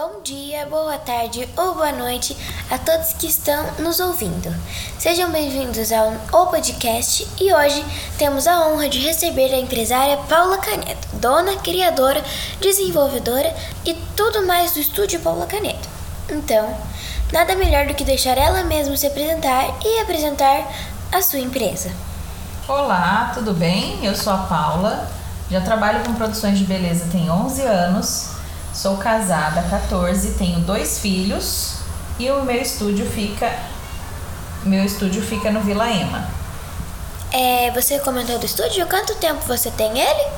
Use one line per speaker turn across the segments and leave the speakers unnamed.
Bom dia, boa tarde ou boa noite a todos que estão nos ouvindo. Sejam bem-vindos ao O Podcast e hoje temos a honra de receber a empresária Paula Caneto, dona, criadora, desenvolvedora e tudo mais do estúdio Paula Caneto. Então, nada melhor do que deixar ela mesma se apresentar e apresentar a sua empresa.
Olá, tudo bem? Eu sou a Paula, já trabalho com produções de beleza tem 11 anos Sou casada há 14, tenho dois filhos e o meu estúdio fica meu estúdio fica no Vila Ema.
É, você comentou do estúdio? Quanto tempo você tem ele?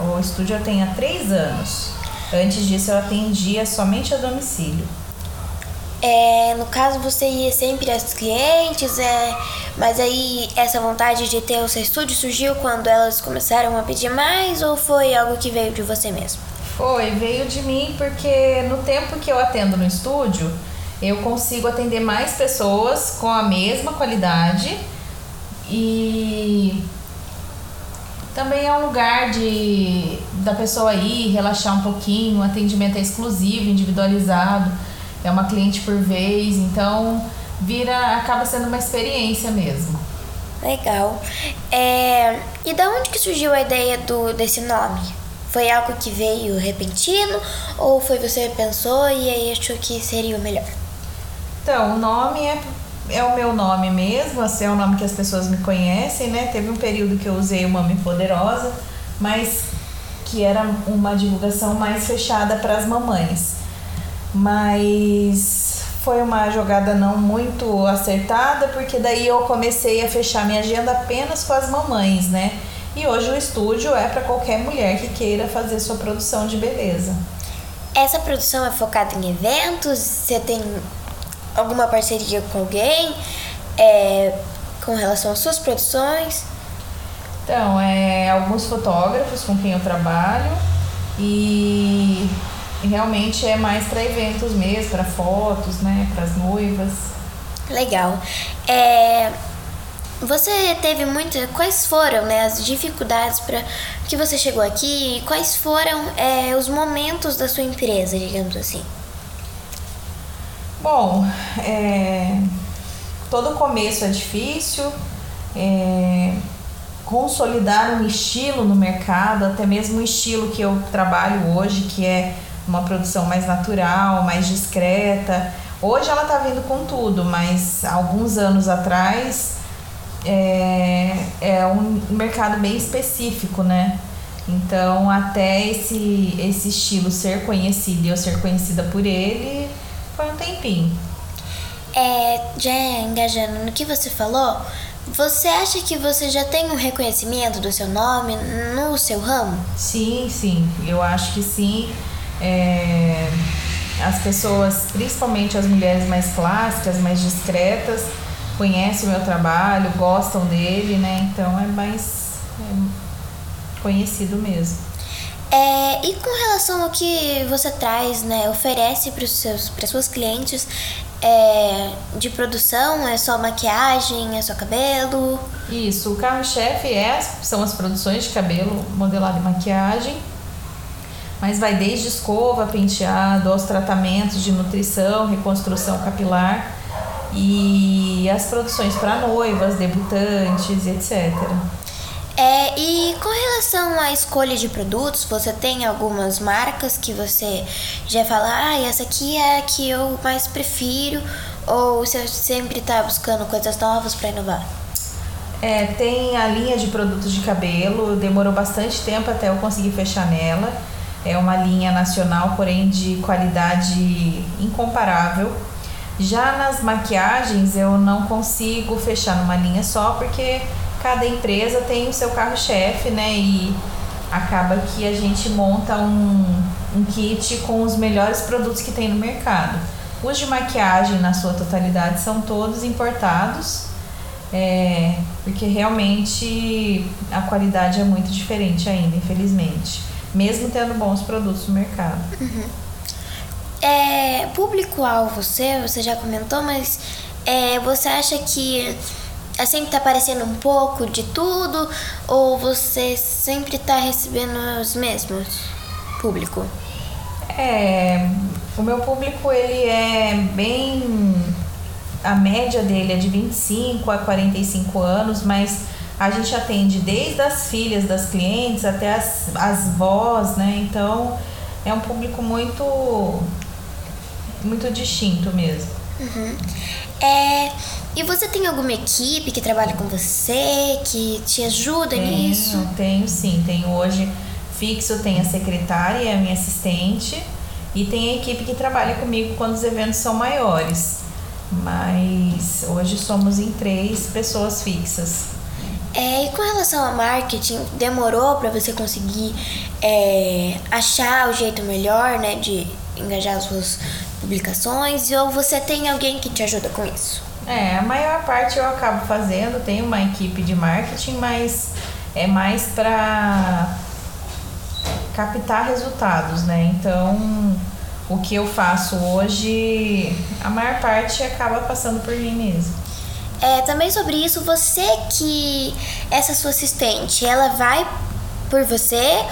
O estúdio eu tenho há três anos. Antes disso eu atendia somente a domicílio.
É, no caso você ia sempre aos clientes, é, mas aí essa vontade de ter o seu estúdio surgiu quando elas começaram a pedir mais ou foi algo que veio de você mesmo?
Foi, veio de mim porque no tempo que eu atendo no estúdio, eu consigo atender mais pessoas com a mesma qualidade e também é um lugar de da pessoa ir relaxar um pouquinho, o atendimento é exclusivo, individualizado, é uma cliente por vez, então vira acaba sendo uma experiência mesmo.
Legal. É, e da onde que surgiu a ideia do desse nome? Foi algo que veio repentino ou foi você que pensou e aí achou que seria o melhor?
Então, o nome é, é o meu nome mesmo, assim, é o nome que as pessoas me conhecem, né? Teve um período que eu usei o Mami Poderosa, mas que era uma divulgação mais fechada para as mamães. Mas foi uma jogada não muito acertada, porque daí eu comecei a fechar minha agenda apenas com as mamães, né? E hoje o estúdio é para qualquer mulher que queira fazer sua produção de beleza.
Essa produção é focada em eventos? Você tem alguma parceria com alguém é, com relação às suas produções?
Então, é alguns fotógrafos com quem eu trabalho e realmente é mais para eventos mesmo, para fotos, né, para as noivas.
Legal. É, você teve muitas. Quais foram né, as dificuldades para que você chegou aqui? E quais foram é, os momentos da sua empresa, digamos assim?
Bom, é, todo começo é difícil. É, consolidar um estilo no mercado, até mesmo o estilo que eu trabalho hoje, que é uma produção mais natural, mais discreta. Hoje ela está vindo com tudo, mas alguns anos atrás é, é um mercado bem específico, né? Então, até esse, esse estilo ser conhecido e eu ser conhecida por ele, foi um tempinho.
É, já engajando no que você falou, você acha que você já tem um reconhecimento do seu nome no seu ramo?
Sim, sim, eu acho que sim. É, as pessoas, principalmente as mulheres mais clássicas, mais discretas, conhecem o meu trabalho, gostam dele, né? Então é mais é conhecido mesmo.
É, e com relação ao que você traz, né, oferece para os seus, para suas clientes é, de produção, é só maquiagem, é só cabelo?
Isso, o carro-chefe é, são as produções de cabelo, modelado e maquiagem, mas vai desde escova, penteado, aos tratamentos de nutrição, reconstrução capilar e as produções para noivas, debutantes, etc.
É, e com relação à escolha de produtos, você tem algumas marcas que você já fala, ah, essa aqui é a que eu mais prefiro, ou você sempre está buscando coisas novas para inovar?
É, tem a linha de produtos de cabelo, demorou bastante tempo até eu conseguir fechar nela. É uma linha nacional, porém de qualidade incomparável. Já nas maquiagens eu não consigo fechar numa linha só porque cada empresa tem o seu carro-chefe, né? E acaba que a gente monta um, um kit com os melhores produtos que tem no mercado. Os de maquiagem, na sua totalidade, são todos importados, é, porque realmente a qualidade é muito diferente ainda, infelizmente, mesmo tendo bons produtos no mercado.
Uhum. É, Público-alvo você, você já comentou, mas é, você acha que sempre tá aparecendo um pouco de tudo ou você sempre tá recebendo os mesmos público?
É, O meu público ele é bem a média dele é de 25 a 45 anos, mas a gente atende desde as filhas das clientes até as, as vós, né? Então é um público muito muito distinto mesmo.
Uhum. É, e você tem alguma equipe que trabalha com você, que te ajuda
tenho,
nisso?
Tenho sim, tenho hoje fixo, tem a secretária e a minha assistente e tem a equipe que trabalha comigo quando os eventos são maiores. Mas hoje somos em três pessoas fixas.
É, e com relação ao marketing, demorou para você conseguir é, achar o jeito melhor, né, de engajar as suas publicações? Ou você tem alguém que te ajuda com isso?
É, a maior parte eu acabo fazendo, tenho uma equipe de marketing, mas é mais para captar resultados, né? Então, o que eu faço hoje, a maior parte acaba passando por mim mesmo.
É, também sobre isso, você que essa sua assistente, ela vai por você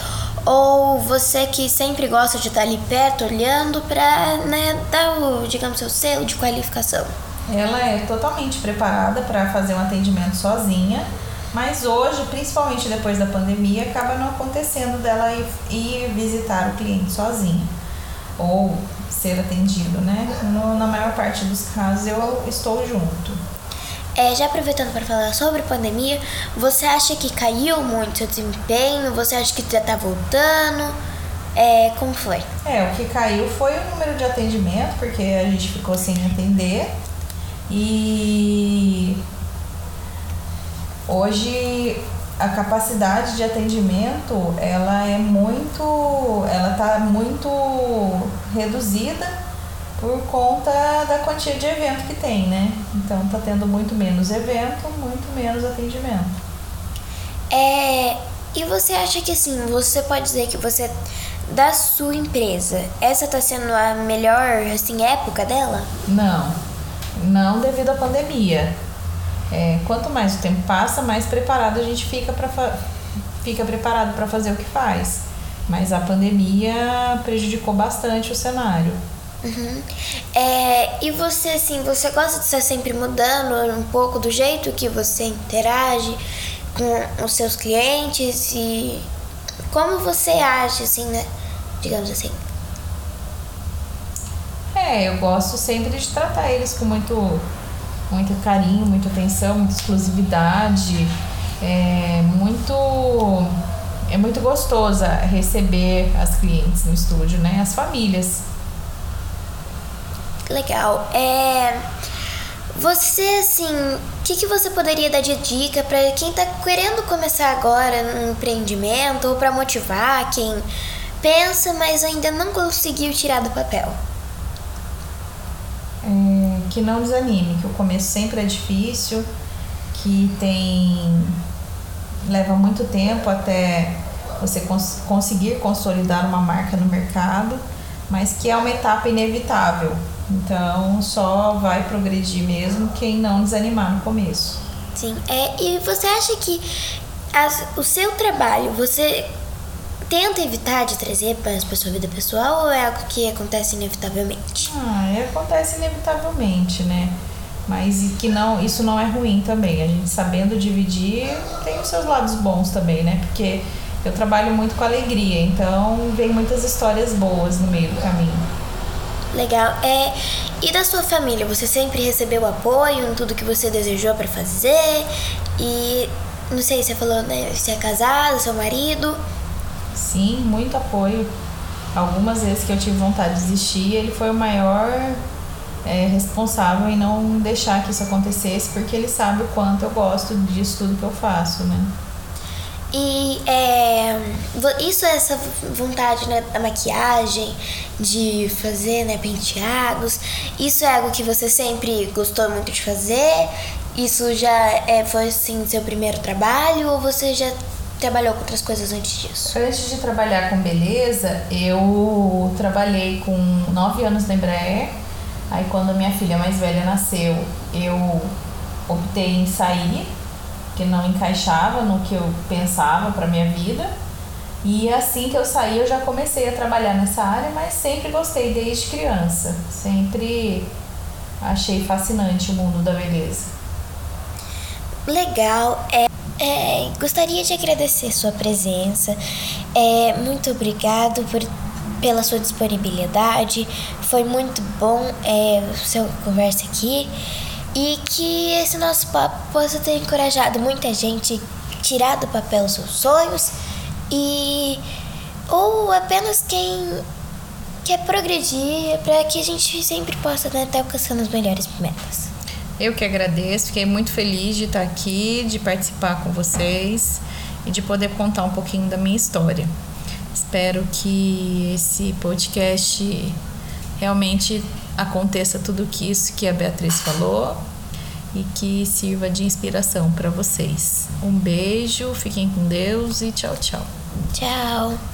ou você que sempre gosta de estar ali perto olhando para né, dar o, digamos, seu selo de qualificação?
Ela é totalmente preparada para fazer um atendimento sozinha, mas hoje, principalmente depois da pandemia, acaba não acontecendo dela ir, ir visitar o cliente sozinha ou ser atendido, né? No, na maior parte dos casos eu estou junto.
É, já aproveitando para falar sobre pandemia, você acha que caiu muito seu desempenho? Você acha que já está voltando? É, como foi?
É, o que caiu foi o número de atendimento, porque a gente ficou sem atender. E hoje a capacidade de atendimento ela é muito ela está muito reduzida por conta da quantia de evento que tem, né? Então tá tendo muito menos evento, muito menos atendimento.
É, e você acha que assim, você pode dizer que você da sua empresa, essa tá sendo a melhor assim época dela?
Não. Não devido à pandemia. É, quanto mais o tempo passa, mais preparado a gente fica para fica preparado para fazer o que faz. Mas a pandemia prejudicou bastante o cenário.
Uhum. É, e você, assim, você gosta de estar sempre mudando um pouco do jeito que você interage com os seus clientes e como você acha, assim, né? Digamos assim.
É, eu gosto sempre de tratar eles com muito muito carinho, muita atenção, muita exclusividade. É muito é muito gostosa receber as clientes no estúdio, né? As famílias.
Legal. É você assim, o que, que você poderia dar de dica para quem está querendo começar agora no empreendimento ou para motivar quem pensa, mas ainda não conseguiu tirar do papel?
É, que não desanime, que o começo sempre é difícil, que tem leva muito tempo até você cons conseguir consolidar uma marca no mercado, mas que é uma etapa inevitável. Então só vai progredir mesmo quem não desanimar no começo.
Sim, é, e você acha que as, o seu trabalho, você tenta evitar de trazer para a sua vida pessoal ou é algo que acontece inevitavelmente?
Ah, é, acontece inevitavelmente, né? Mas que não, isso não é ruim também. A gente sabendo dividir tem os seus lados bons também, né? Porque eu trabalho muito com alegria, então vem muitas histórias boas no meio do caminho.
Legal. É, e da sua família, você sempre recebeu apoio em tudo que você desejou para fazer? E não sei, você falou, né? Você é casado, seu marido?
Sim, muito apoio. Algumas vezes que eu tive vontade de desistir, ele foi o maior é, responsável em não deixar que isso acontecesse, porque ele sabe o quanto eu gosto disso tudo que eu faço, né?
E é, isso é essa vontade né, da maquiagem, de fazer né, penteados, isso é algo que você sempre gostou muito de fazer? Isso já é, foi assim seu primeiro trabalho ou você já trabalhou com outras coisas antes disso?
Antes de trabalhar com beleza, eu trabalhei com nove anos na Embraer. Aí quando minha filha mais velha nasceu, eu optei em sair, que não encaixava no que eu pensava para minha vida. E assim que eu saí, eu já comecei a trabalhar nessa área, mas sempre gostei desde criança. Sempre achei fascinante o mundo da beleza.
Legal. É, é, gostaria de agradecer sua presença. É, muito obrigado por, pela sua disponibilidade. Foi muito bom é, sua conversa aqui. E que esse nosso papo possa ter encorajado muita gente tirar do papel seus sonhos e ou apenas quem quer progredir para que a gente sempre possa né, estar alcançando as melhores metas.
Eu que agradeço, fiquei muito feliz de estar aqui, de participar com vocês e de poder contar um pouquinho da minha história. Espero que esse podcast realmente aconteça tudo que isso que a Beatriz falou e que sirva de inspiração para vocês. Um beijo, fiquem com Deus e tchau, tchau.
Tchau.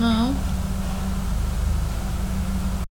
Não.